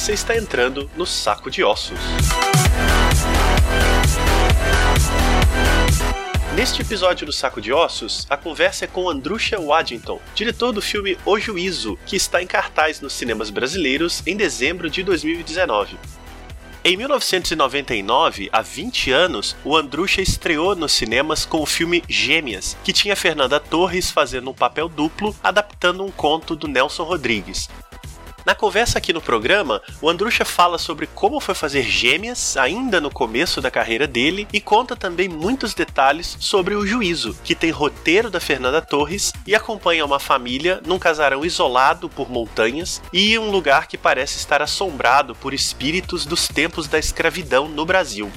você está entrando no Saco de Ossos. Neste episódio do Saco de Ossos, a conversa é com Andrusha Waddington, diretor do filme O Juízo, que está em cartaz nos cinemas brasileiros em dezembro de 2019. Em 1999, há 20 anos, o Andrusha estreou nos cinemas com o filme Gêmeas, que tinha Fernanda Torres fazendo um papel duplo, adaptando um conto do Nelson Rodrigues. Na conversa aqui no programa, o Andrusha fala sobre como foi fazer gêmeas ainda no começo da carreira dele e conta também muitos detalhes sobre o juízo, que tem roteiro da Fernanda Torres e acompanha uma família num casarão isolado por montanhas e um lugar que parece estar assombrado por espíritos dos tempos da escravidão no Brasil.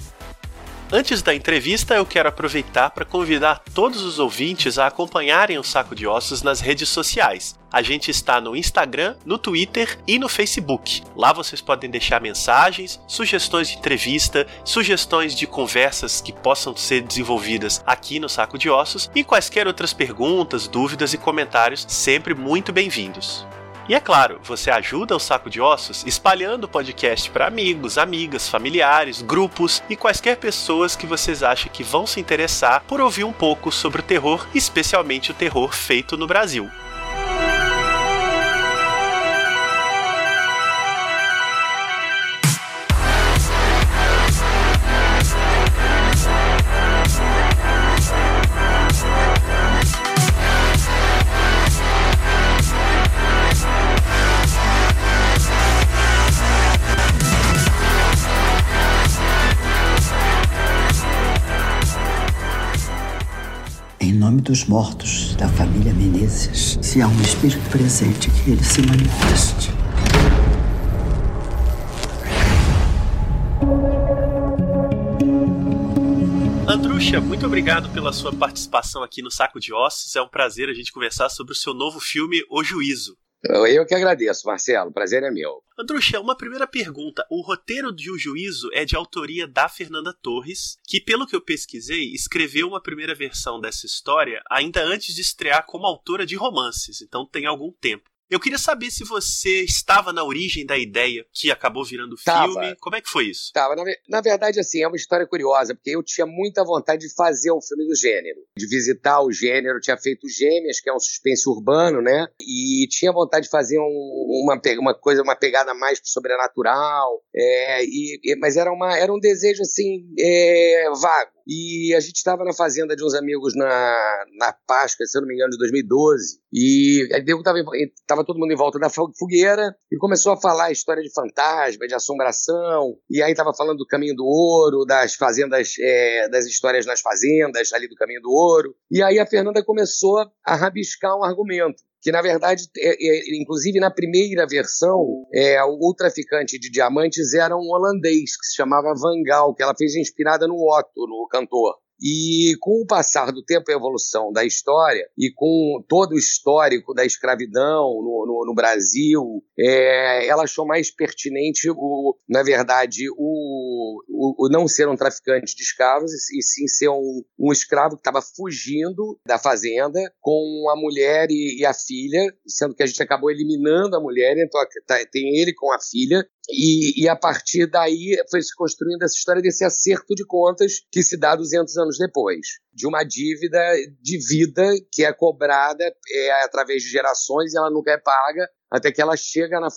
Antes da entrevista, eu quero aproveitar para convidar todos os ouvintes a acompanharem o Saco de Ossos nas redes sociais. A gente está no Instagram, no Twitter e no Facebook. Lá vocês podem deixar mensagens, sugestões de entrevista, sugestões de conversas que possam ser desenvolvidas aqui no Saco de Ossos e quaisquer outras perguntas, dúvidas e comentários, sempre muito bem-vindos. E é claro, você ajuda o Saco de Ossos espalhando o podcast para amigos, amigas, familiares, grupos e quaisquer pessoas que vocês acham que vão se interessar por ouvir um pouco sobre o terror, especialmente o terror feito no Brasil. Dos mortos da família Menezes, se há um espírito presente, que ele se manifeste. Andrucha, muito obrigado pela sua participação aqui no Saco de Ossos. É um prazer a gente conversar sobre o seu novo filme, O Juízo. Eu que agradeço, Marcelo. O prazer é meu. Andrucha, uma primeira pergunta. O roteiro de O Juízo é de autoria da Fernanda Torres, que, pelo que eu pesquisei, escreveu uma primeira versão dessa história ainda antes de estrear como autora de romances, então tem algum tempo. Eu queria saber se você estava na origem da ideia que acabou virando filme. Tava. Como é que foi isso? Tava. Na, na, verdade, assim, é uma história curiosa, porque eu tinha muita vontade de fazer um filme do gênero, de visitar o gênero. Eu tinha feito Gêmeas, que é um suspense urbano, né? E tinha vontade de fazer um, uma, uma coisa, uma pegada mais sobrenatural. É, e, mas era, uma, era um desejo, assim, é, vago. E a gente estava na fazenda de uns amigos na, na Páscoa, se eu não me engano, de 2012. E aí estava todo mundo em volta da fogueira e começou a falar a história de fantasma, de assombração. E aí estava falando do caminho do ouro, das fazendas, é, das histórias nas fazendas, ali do caminho do ouro. E aí a Fernanda começou a rabiscar um argumento que na verdade, é, é, inclusive na primeira versão, é, o traficante de diamantes era um holandês que se chamava Van Gaal, que ela fez inspirada no Otto, no cantor. E com o passar do tempo e a evolução da história, e com todo o histórico da escravidão no, no, no Brasil, é, ela achou mais pertinente, o, na verdade, o, o, o, não ser um traficante de escravos, e, sim ser um, um escravo que estava fugindo da fazenda com a mulher e, e, a filha, sendo que a gente acabou eliminando a mulher, então tá, tem ele com a filha, e, e, a partir daí foi se construindo essa história desse acerto de contas que se dá 200 anos depois, de uma dívida de vida que é cobrada é, através de gerações e ela nunca é paga, até que ela chega na,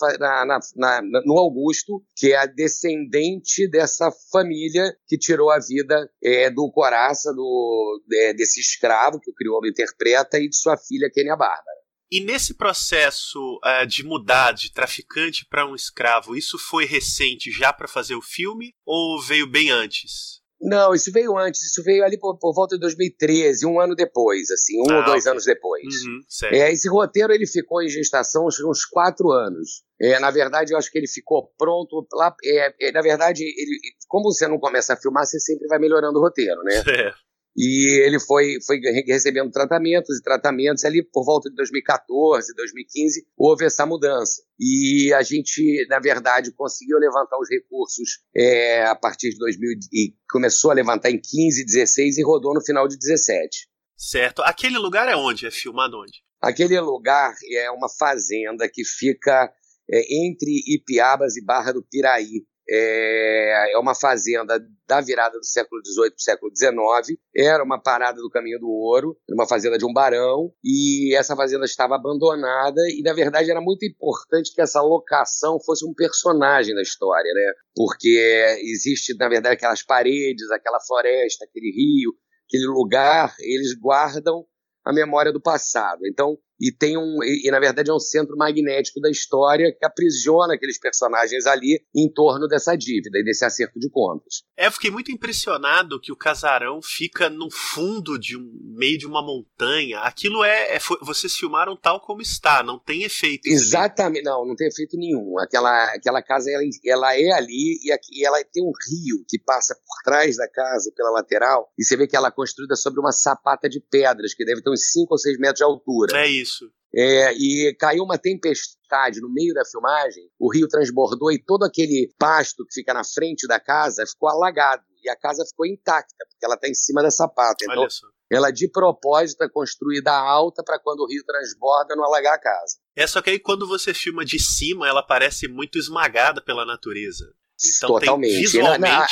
na, na, no Augusto, que é a descendente dessa família que tirou a vida é, do Coraça, do, é, desse escravo que o crioulo interpreta, e de sua filha, Kenia Bárbara. E nesse processo uh, de mudar de traficante para um escravo, isso foi recente já para fazer o filme ou veio bem antes? Não, isso veio antes, isso veio ali por, por volta de 2013, um ano depois, assim, um ah, ou dois okay. anos depois. Uhum, é, esse roteiro ele ficou em gestação uns, quatro anos. É, na verdade, eu acho que ele ficou pronto lá. É, é, na verdade, ele, como você não começa a filmar, você sempre vai melhorando o roteiro, né? É. E ele foi, foi recebendo tratamentos e tratamentos ali por volta de 2014, 2015, houve essa mudança. E a gente, na verdade, conseguiu levantar os recursos é, a partir de 2000 e começou a levantar em 15, 16 e rodou no final de 17. Certo. Aquele lugar é onde? É filmado onde? Aquele lugar é uma fazenda que fica é, entre Ipiabas e Barra do Piraí. É, é uma fazenda da virada do século XVIII para o século XIX. Era uma parada do Caminho do Ouro, uma fazenda de um barão, e essa fazenda estava abandonada, e na verdade era muito importante que essa locação fosse um personagem da história, né? Porque existe, na verdade, aquelas paredes, aquela floresta, aquele rio, aquele lugar, eles guardam a memória do passado. Então, e tem um e, e, na verdade é um centro magnético da história que aprisiona aqueles personagens ali em torno dessa dívida e desse acerto de contas. É, eu fiquei muito impressionado que o casarão fica no fundo de um meio de uma montanha. Aquilo é, é foi, vocês filmaram tal como está, não tem efeito. Exatamente, não, não tem efeito nenhum. Aquela aquela casa ela, ela é ali e, aqui, e ela tem um rio que passa por trás da casa pela lateral e você vê que ela é construída sobre uma sapata de pedras que deve ter uns 5 ou 6 metros de altura. É isso. É, e caiu uma tempestade no meio da filmagem, o rio transbordou e todo aquele pasto que fica na frente da casa ficou alagado. E a casa ficou intacta, porque ela está em cima da sapata. Então, ela de propósito é construída alta para quando o rio transborda não alagar a casa. É só que aí quando você filma de cima, ela parece muito esmagada pela natureza. Então, Totalmente. visualmente... Na,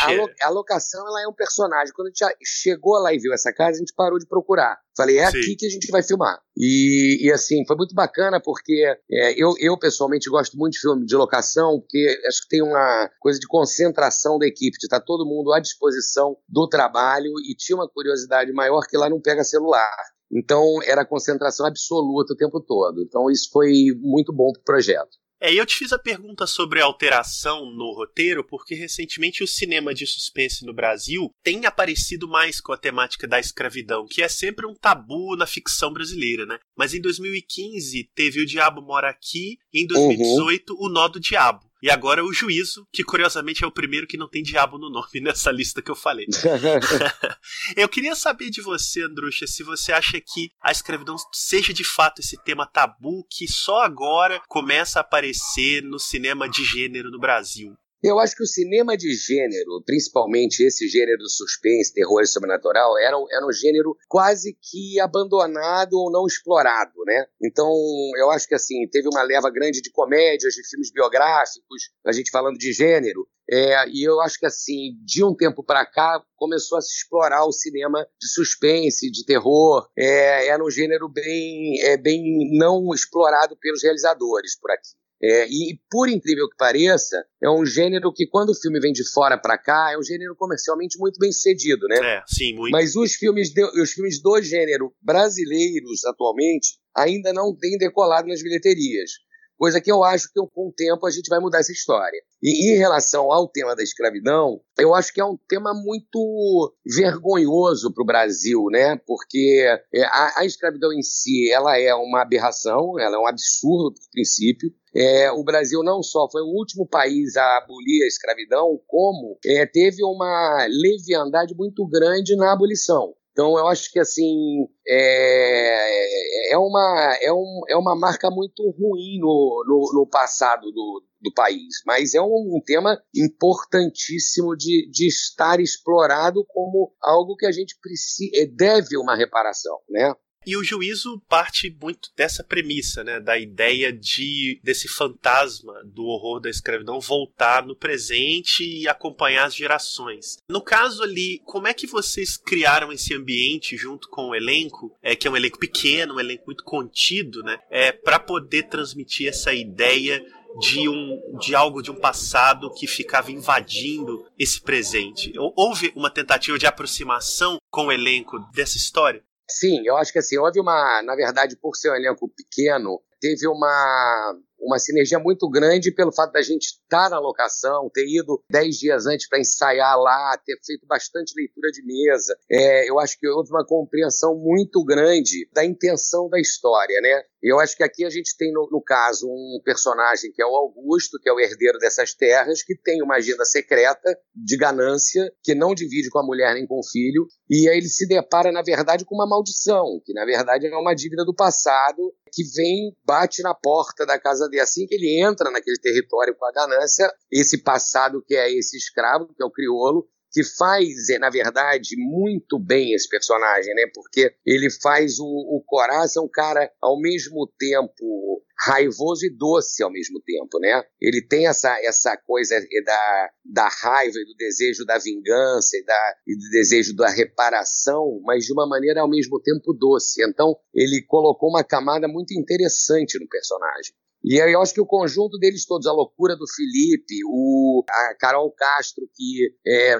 a, a, locação ela é um personagem. Quando a gente chegou lá e viu essa casa, a gente parou de procurar. Falei, é Sim. aqui que a gente vai filmar. E, e assim, foi muito bacana porque é, eu, eu pessoalmente gosto muito de filme de locação, porque acho que tem uma coisa de concentração da equipe, de estar tá todo mundo à disposição do trabalho e tinha uma curiosidade maior que lá não pega celular. Então era concentração absoluta o tempo todo. Então isso foi muito bom para o projeto. É, eu te fiz a pergunta sobre alteração no roteiro, porque recentemente o cinema de suspense no Brasil tem aparecido mais com a temática da escravidão, que é sempre um tabu na ficção brasileira, né? Mas em 2015 teve O Diabo Mora Aqui, e em 2018 uhum. O Nó do Diabo. E agora o juízo, que curiosamente é o primeiro que não tem diabo no nome nessa lista que eu falei. eu queria saber de você, Andrucha, se você acha que a escravidão seja de fato esse tema tabu que só agora começa a aparecer no cinema de gênero no Brasil. Eu acho que o cinema de gênero, principalmente esse gênero suspense, terror e sobrenatural, era, um, era um gênero quase que abandonado ou não explorado, né? Então, eu acho que assim, teve uma leva grande de comédias, de filmes biográficos, a gente falando de gênero, é, e eu acho que assim, de um tempo para cá, começou a se explorar o cinema de suspense, de terror. É, era um gênero bem, é, bem não explorado pelos realizadores por aqui. É, e por incrível que pareça, é um gênero que quando o filme vem de fora para cá, é um gênero comercialmente muito bem sucedido, né? É, sim, muito. Mas os filmes, de, os filmes do gênero brasileiros atualmente ainda não têm decolado nas bilheterias. Coisa que eu acho que com o tempo a gente vai mudar essa história. E em relação ao tema da escravidão, eu acho que é um tema muito vergonhoso para o Brasil, né? Porque é, a, a escravidão em si, ela é uma aberração, ela é um absurdo por princípio. É, o Brasil não só foi o último país a abolir a escravidão, como é, teve uma leviandade muito grande na abolição. Então eu acho que assim é, é, uma, é, um, é uma marca muito ruim no, no, no passado do, do país, mas é um, um, tema importantíssimo de, de estar explorado como algo que a gente precisa, deve uma reparação, né? E o juízo parte muito dessa premissa, né, da ideia de desse fantasma do horror da escravidão voltar no presente e acompanhar as gerações. No caso ali, como é que vocês criaram esse ambiente junto com o elenco, é que é um elenco pequeno, um elenco muito contido, né, é para poder transmitir essa ideia de, um, de algo de um passado que ficava invadindo esse presente. Houve uma tentativa de aproximação com o elenco dessa história? Sim, eu acho que assim, houve uma, na verdade, por ser um elenco pequeno, teve uma uma sinergia muito grande pelo fato da gente estar na locação, ter ido dez dias antes para ensaiar lá, ter feito bastante leitura de mesa. É, eu acho que houve uma compreensão muito grande da intenção da história, né? Eu acho que aqui a gente tem, no, no, caso, um personagem que é o Augusto, que é o herdeiro dessas terras, que tem uma agenda secreta de ganância, que não divide com a mulher nem com o filho, e aí ele se depara, na verdade, com uma maldição, que na verdade é uma dívida do passado, que vem, bate na porta da casa dele. Assim que ele entra naquele território com a ganância, esse passado que é esse escravo, que é o criolo, que faz, é, na verdade, muito bem esse personagem, né? Porque ele faz o, o é um cara, ao mesmo tempo, raivoso e doce ao mesmo tempo, né? Ele tem essa, essa coisa da, da raiva e do desejo da vingança e, da, e do desejo da reparação, mas de uma maneira ao mesmo tempo doce. Então, ele colocou uma camada muito interessante no personagem. E eu acho que o conjunto deles todos, a loucura do Felipe, o, a Carol Castro, que é,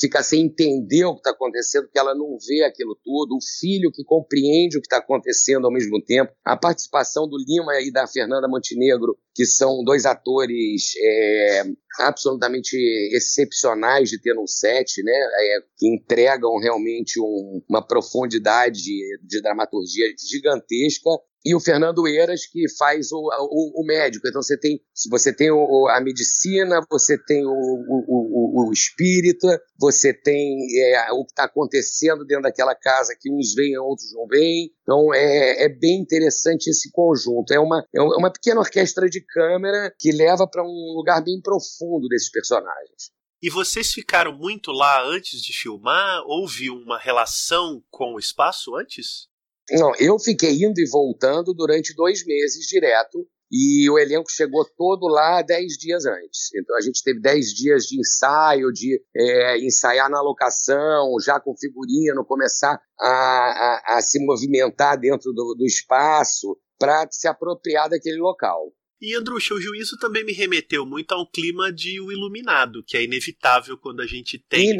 fica sem entender o que está acontecendo, porque ela não vê aquilo tudo, o filho que compreende o que está acontecendo ao mesmo tempo, a participação do Lima e da Fernanda Montenegro, que são dois atores é, absolutamente excepcionais de ter no set, né? É, que entregam realmente um, uma profundidade de dramaturgia gigantesca e o Fernando Eiras que faz o, o, o, médico. Então você tem, você tem o, a medicina, você tem o, o, o espírita, você tem é, o que está acontecendo dentro daquela casa que uns veem, outros não veem. Então é, é bem interessante esse conjunto. É uma, é uma pequena orquestra de câmera que leva para um lugar bem profundo desses personagens. E vocês ficaram muito lá antes de filmar? Houve uma relação com o espaço antes? Não, eu fiquei indo e voltando durante dois meses direto. E o elenco chegou todo lá dez dias antes. Então a gente teve dez dias de ensaio, de é, ensaiar na locação, já com figurino, começar a, a, a se movimentar dentro do, do espaço para se apropriar daquele local. E, Andrucha, o juízo também me remeteu muito a um clima de O Iluminado, que é inevitável quando a gente tem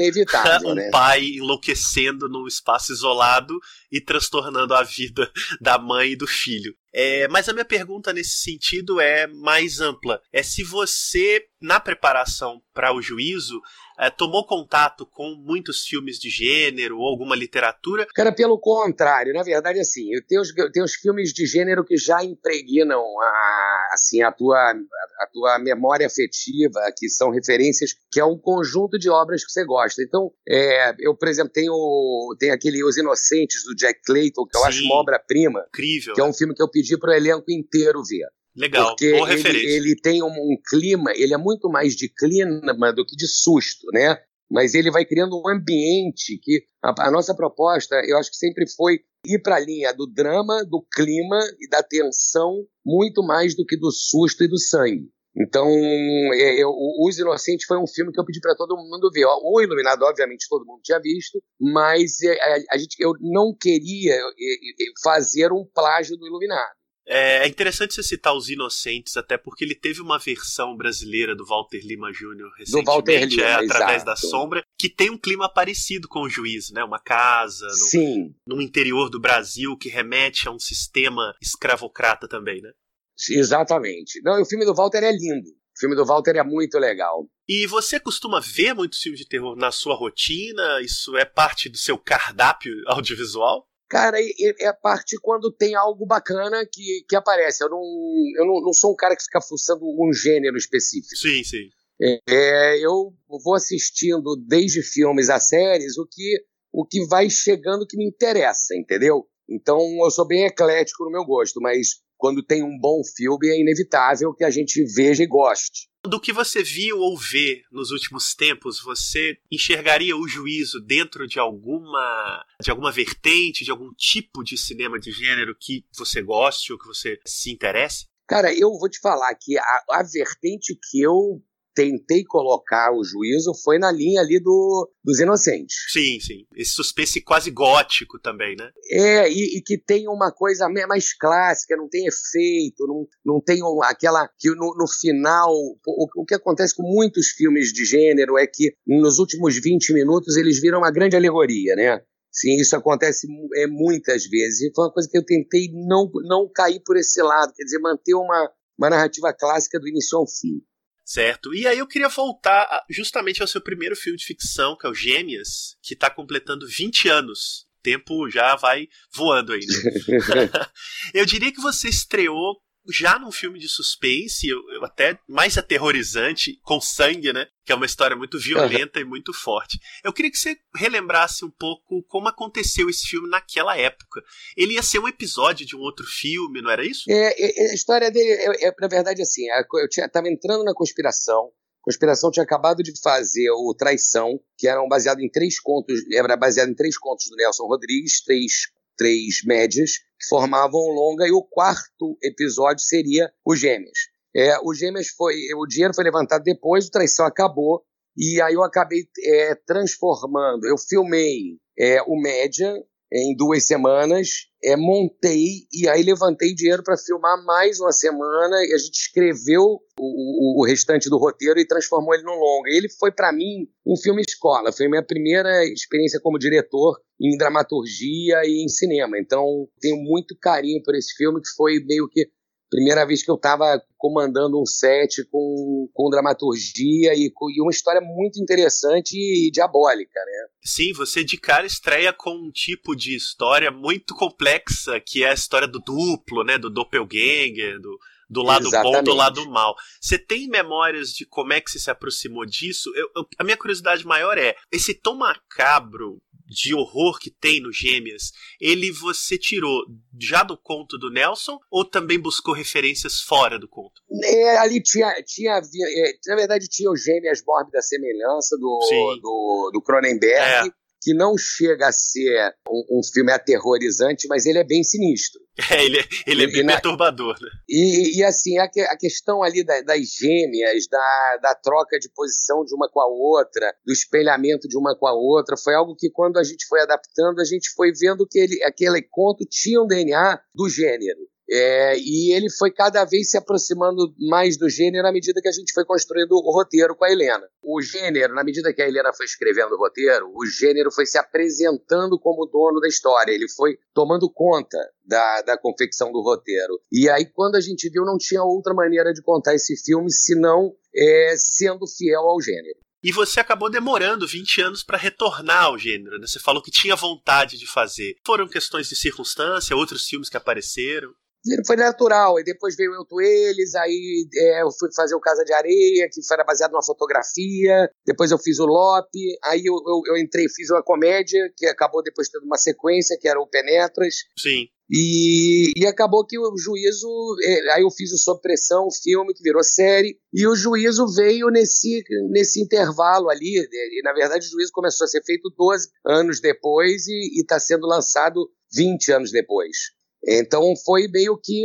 um né? pai enlouquecendo num espaço isolado e transtornando a vida da mãe e do filho. É, mas a minha pergunta nesse sentido é mais ampla. É se você, na preparação para o juízo, é, tomou contato com muitos filmes de gênero ou alguma literatura? Cara, pelo contrário, na verdade, assim, eu tenho os, eu tenho os filmes de gênero que já impregnam a, assim, a, tua, a, a tua memória afetiva, que são referências, que é um conjunto de obras que você gosta. Então, é, eu, por exemplo, tenho, tenho aquele Os Inocentes, do Jack Clayton, que eu Sim, acho uma obra-prima. Incrível. Que é um filme que eu pedi para o elenco inteiro ver. Legal, porque boa ele, referência. ele tem um, um, clima, ele é muito mais de clima do que de susto, né? Mas ele vai criando um ambiente que a, a nossa proposta, eu acho que sempre foi ir para a linha do drama, do clima e da tensão, muito mais do que do susto e do sangue. Então, é, eu, Os Inocentes foi um filme que eu pedi para todo mundo ver. O Iluminado, obviamente, todo mundo tinha visto, mas é, a, a gente, eu não queria é, fazer um plágio do Iluminado. É, é interessante você citar Os Inocentes, até porque ele teve uma versão brasileira do Walter Lima Jr. recentemente, do Walter Lima, é, através exato. da sombra, que tem um clima parecido com o juiz, né? Uma casa no, no interior do Brasil que remete a um sistema escravocrata também, né? Exatamente. Não, o filme do Walter é lindo. O filme do Walter é muito legal. E você costuma ver muitos filmes de terror na sua rotina? Isso é parte do seu cardápio audiovisual? Cara, é, parte quando tem algo bacana que, que aparece. Eu, não, eu não, não sou um cara que fica fuçando um gênero específico. Sim, sim. É, eu vou assistindo desde filmes a séries o que, o que vai chegando que me interessa, entendeu? Então eu sou bem eclético no meu gosto, mas quando tem um bom filme é inevitável que a gente veja e goste do que você viu ou vê nos últimos tempos, você enxergaria o juízo dentro de alguma de alguma vertente, de algum tipo de cinema de gênero que você goste ou que você se interesse? Cara, eu vou te falar que a, a vertente que eu tentei colocar o juízo foi na linha ali do, dos inocentes. Sim, sim. Esse suspense quase gótico também, né? É, e, e que tem uma coisa mais clássica, não tem efeito, não, não tem um, aquela. que no, no final. O, o que acontece com muitos filmes de gênero é que nos últimos 20 minutos eles viram uma grande alegoria, né? Sim, isso acontece é, muitas vezes. E foi uma coisa que eu tentei não, não cair por esse lado, quer dizer, manter uma, uma narrativa clássica do início ao fim. Certo. E aí eu queria voltar justamente ao seu primeiro filme de ficção, que é o Gêmeas, que está completando 20 anos. O tempo já vai voando aí, né? eu diria que você estreou já num filme de suspense, eu, eu até mais aterrorizante, com sangue, né? Que é uma história muito violenta uhum. e muito forte. Eu queria que você relembrasse um pouco como aconteceu esse filme naquela época. Ele ia ser um episódio de um outro filme, não era isso? É, é a história dele, é, é, na verdade, assim, eu estava entrando na conspiração, Conspiração tinha acabado de fazer o Traição, que era baseado em três contos, era baseado em três contos do Nelson Rodrigues, três três médias que formavam um longa e o quarto episódio seria o Gêmeas. É, o Gêmeas foi, o dinheiro foi levantado depois, o Traição acabou e aí eu acabei é, transformando. Eu filmei é, o Média em duas semanas, é, montei e aí levantei dinheiro para filmar mais uma semana e a gente escreveu o, o, o, restante do roteiro e transformou ele num longa. Ele foi para mim um filme escola, foi minha primeira experiência como diretor em dramaturgia e em cinema. Então tenho muito carinho por esse filme que foi meio que primeira vez que eu estava comandando um set com, com dramaturgia e, com, e uma história muito interessante e diabólica, né? Sim, você de cara estreia com um tipo de história muito complexa, que é a história do duplo, né? Do doppelganger, do, do lado Exatamente. bom do lado mal. Você tem memórias de como é que você se aproximou disso? Eu, eu, a minha curiosidade maior é, esse tom macabro de horror que tem no Gêmeas, ele você tirou já do conto do Nelson ou também buscou referências fora do conto? É, ali tinha, tinha é, na verdade tinha o Gêmeas Mórbida Semelhança do, do, do Cronenberg. É que não chega a ser um, um, filme aterrorizante, mas ele é bem sinistro. É, ele, é, ele é bem na, perturbador, né? E, e assim, a, a, questão ali da, das gêmeas, da, da troca de posição de uma com a outra, do espelhamento de uma com a outra, foi algo que quando a gente foi adaptando, a gente foi vendo que ele, aquele conto tinha um DNA do gênero. É, e ele foi cada vez se aproximando mais do gênero à medida que a gente foi construindo o roteiro com a Helena. O gênero, na medida que a Helena foi escrevendo o roteiro, o gênero foi se apresentando como dono da história, ele foi tomando conta da, da confecção do roteiro. E aí, quando a gente viu, não tinha outra maneira de contar esse filme senão é, sendo fiel ao gênero. E você acabou demorando 20 anos para retornar ao gênero, né? Você falou que tinha vontade de fazer. Foram questões de circunstância, outros filmes que apareceram? Foi natural. E depois veio Eu Tu Eles, aí é, eu fui fazer o Casa de Areia, que era baseado numa fotografia. Depois eu fiz o Lope. Aí eu, eu, eu, entrei, fiz uma comédia, que acabou depois tendo uma sequência, que era o Penetras. Sim. E, e acabou que o juízo. É, aí eu fiz o Sob Pressão, o filme, que virou série. E o juízo veio nesse, nesse intervalo ali. E, na verdade, o juízo começou a ser feito 12 anos depois e está sendo lançado 20 anos depois. Então foi meio que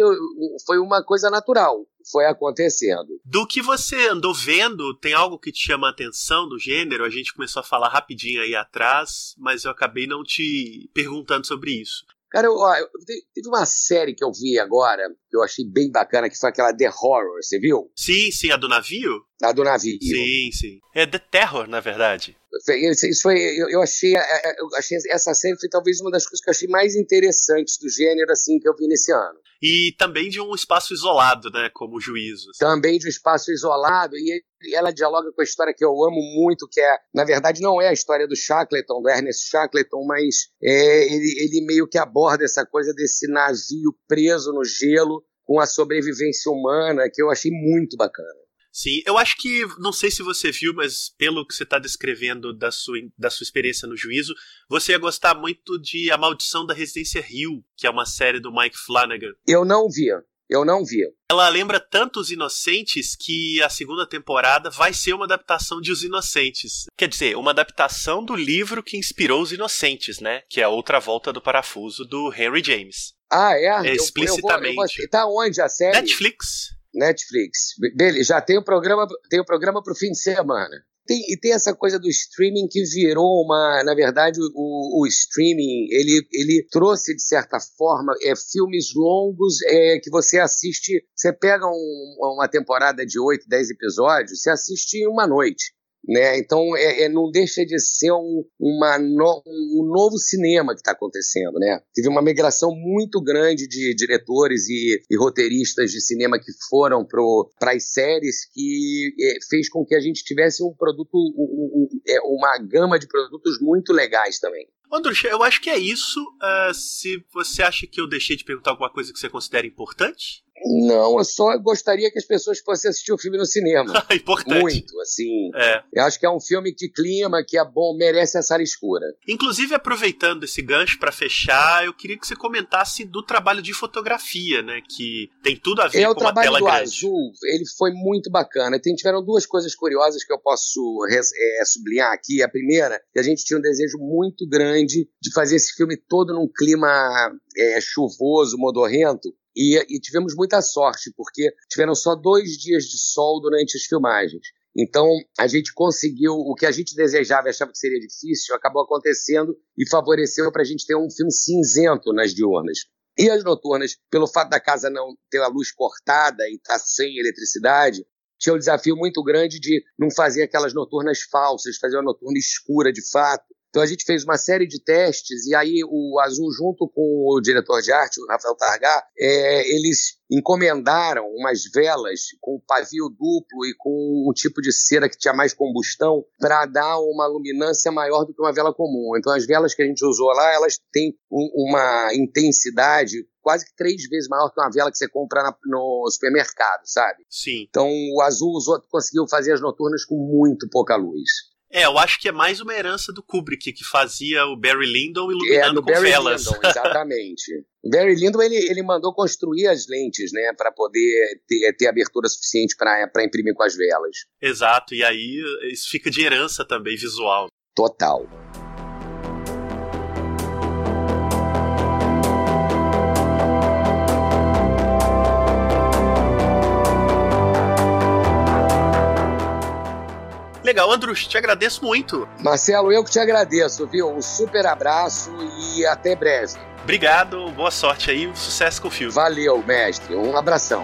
foi uma coisa natural, foi acontecendo. Do que você andou vendo, tem algo que te chama a atenção do gênero? A gente começou a falar rapidinho aí atrás, mas eu acabei não te perguntando sobre isso. Cara, eu, ó, teve uma série que eu vi agora, que eu achei bem bacana, que foi aquela The Horror, você viu? Sim, sim, a do navio? A do navio. Sim, sim. É The Terror, na verdade. Isso foi, eu, achei, é, é, eu achei essa série foi talvez uma das coisas que eu achei mais interessantes do gênero assim que eu vi nesse ano. E também de um espaço isolado, né, como juízo. Assim. Também de um espaço isolado e ela dialoga com a história que eu amo muito, que é, na verdade, não é a história do Shackleton, do Ernest Shackleton, mas é, ele, ele meio que aborda essa coisa desse navio preso no gelo com a sobrevivência humana, que eu achei muito bacana. Sim, eu acho que, não sei se você viu, mas pelo que você está descrevendo da sua, da sua experiência no juízo, você ia gostar muito de A Maldição da Residência Rio, que é uma série do Mike Flanagan. Eu não via. Eu não vi. Ela lembra tanto Os Inocentes que a segunda temporada vai ser uma adaptação de Os Inocentes. Quer dizer, uma adaptação do livro que inspirou Os Inocentes, né? Que é a outra volta do parafuso do Henry James. Ah, é? é explicitamente. Eu, eu vou, eu vou... Tá onde a série? Netflix. Netflix. Beleza, já tem o programa, tem o programa pro fim de semana. Tem, e tem essa coisa do streaming que virou uma. Na verdade, o, o streaming ele, ele trouxe, de certa forma, é, filmes longos é, que você assiste. Você pega um, uma temporada de 8, 10 episódios, você assiste em uma noite. Né? Então é, é, não deixa de ser um, no, um novo cinema que está acontecendo. Né? Teve uma migração muito grande de diretores e, e roteiristas de cinema que foram para as séries que é, fez com que a gente tivesse um produto, um, um, é, uma gama de produtos muito legais também. Andrucha, eu acho que é isso. Uh, se você acha que eu deixei de perguntar alguma coisa que você considera importante? Não, eu só gostaria que as pessoas fossem assistir o filme no cinema. Importante. Muito, assim. É. Eu acho que é um filme de clima, que é bom, merece essa escura. Inclusive, aproveitando esse gancho para fechar, eu queria que você comentasse do trabalho de fotografia, né? Que tem tudo a ver é, com uma tela do grande. Azul, ele foi muito bacana. Tem, tiveram duas coisas curiosas que eu posso é, sublinhar aqui. A primeira, que a gente tinha um desejo muito grande grande de fazer esse filme todo num clima é, chuvoso, modorrento. E, e tivemos muita sorte, porque tiveram só dois dias de sol durante as filmagens. Então, a gente conseguiu o que a gente desejava e achava que seria difícil, acabou acontecendo e favoreceu para a gente ter um filme cinzento nas diurnas. E as noturnas, pelo fato da casa não ter a luz cortada e estar tá sem eletricidade, tinha um desafio muito grande de não fazer aquelas noturnas falsas, fazer uma noturna escura de fato. Então a gente fez uma série de testes e aí o Azul, junto com o diretor de arte, o Rafael Targar, é, eles encomendaram umas velas com pavio duplo e com um tipo de cera que tinha mais combustão para dar uma luminância maior do que uma vela comum. Então as velas que a gente usou lá, elas têm um, uma intensidade quase que três vezes maior que uma vela que você compra na, no supermercado, sabe? Sim. Então o Azul usou, conseguiu fazer as noturnas com muito pouca luz. É, eu acho que é mais uma herança do Kubrick, que fazia o Barry Lyndon iluminando é, com Barry velas. Lyndon, exatamente. o Barry Lyndon, ele, ele mandou construir as lentes, né, para poder ter, ter abertura suficiente para imprimir com as velas. Exato, e aí isso fica de herança também visual. Total. Legal, Andrus, te agradeço muito. Marcelo, eu que te agradeço, viu? Um super abraço e até breve. Obrigado, boa sorte aí, sucesso com o filme. Valeu, mestre. Um abração.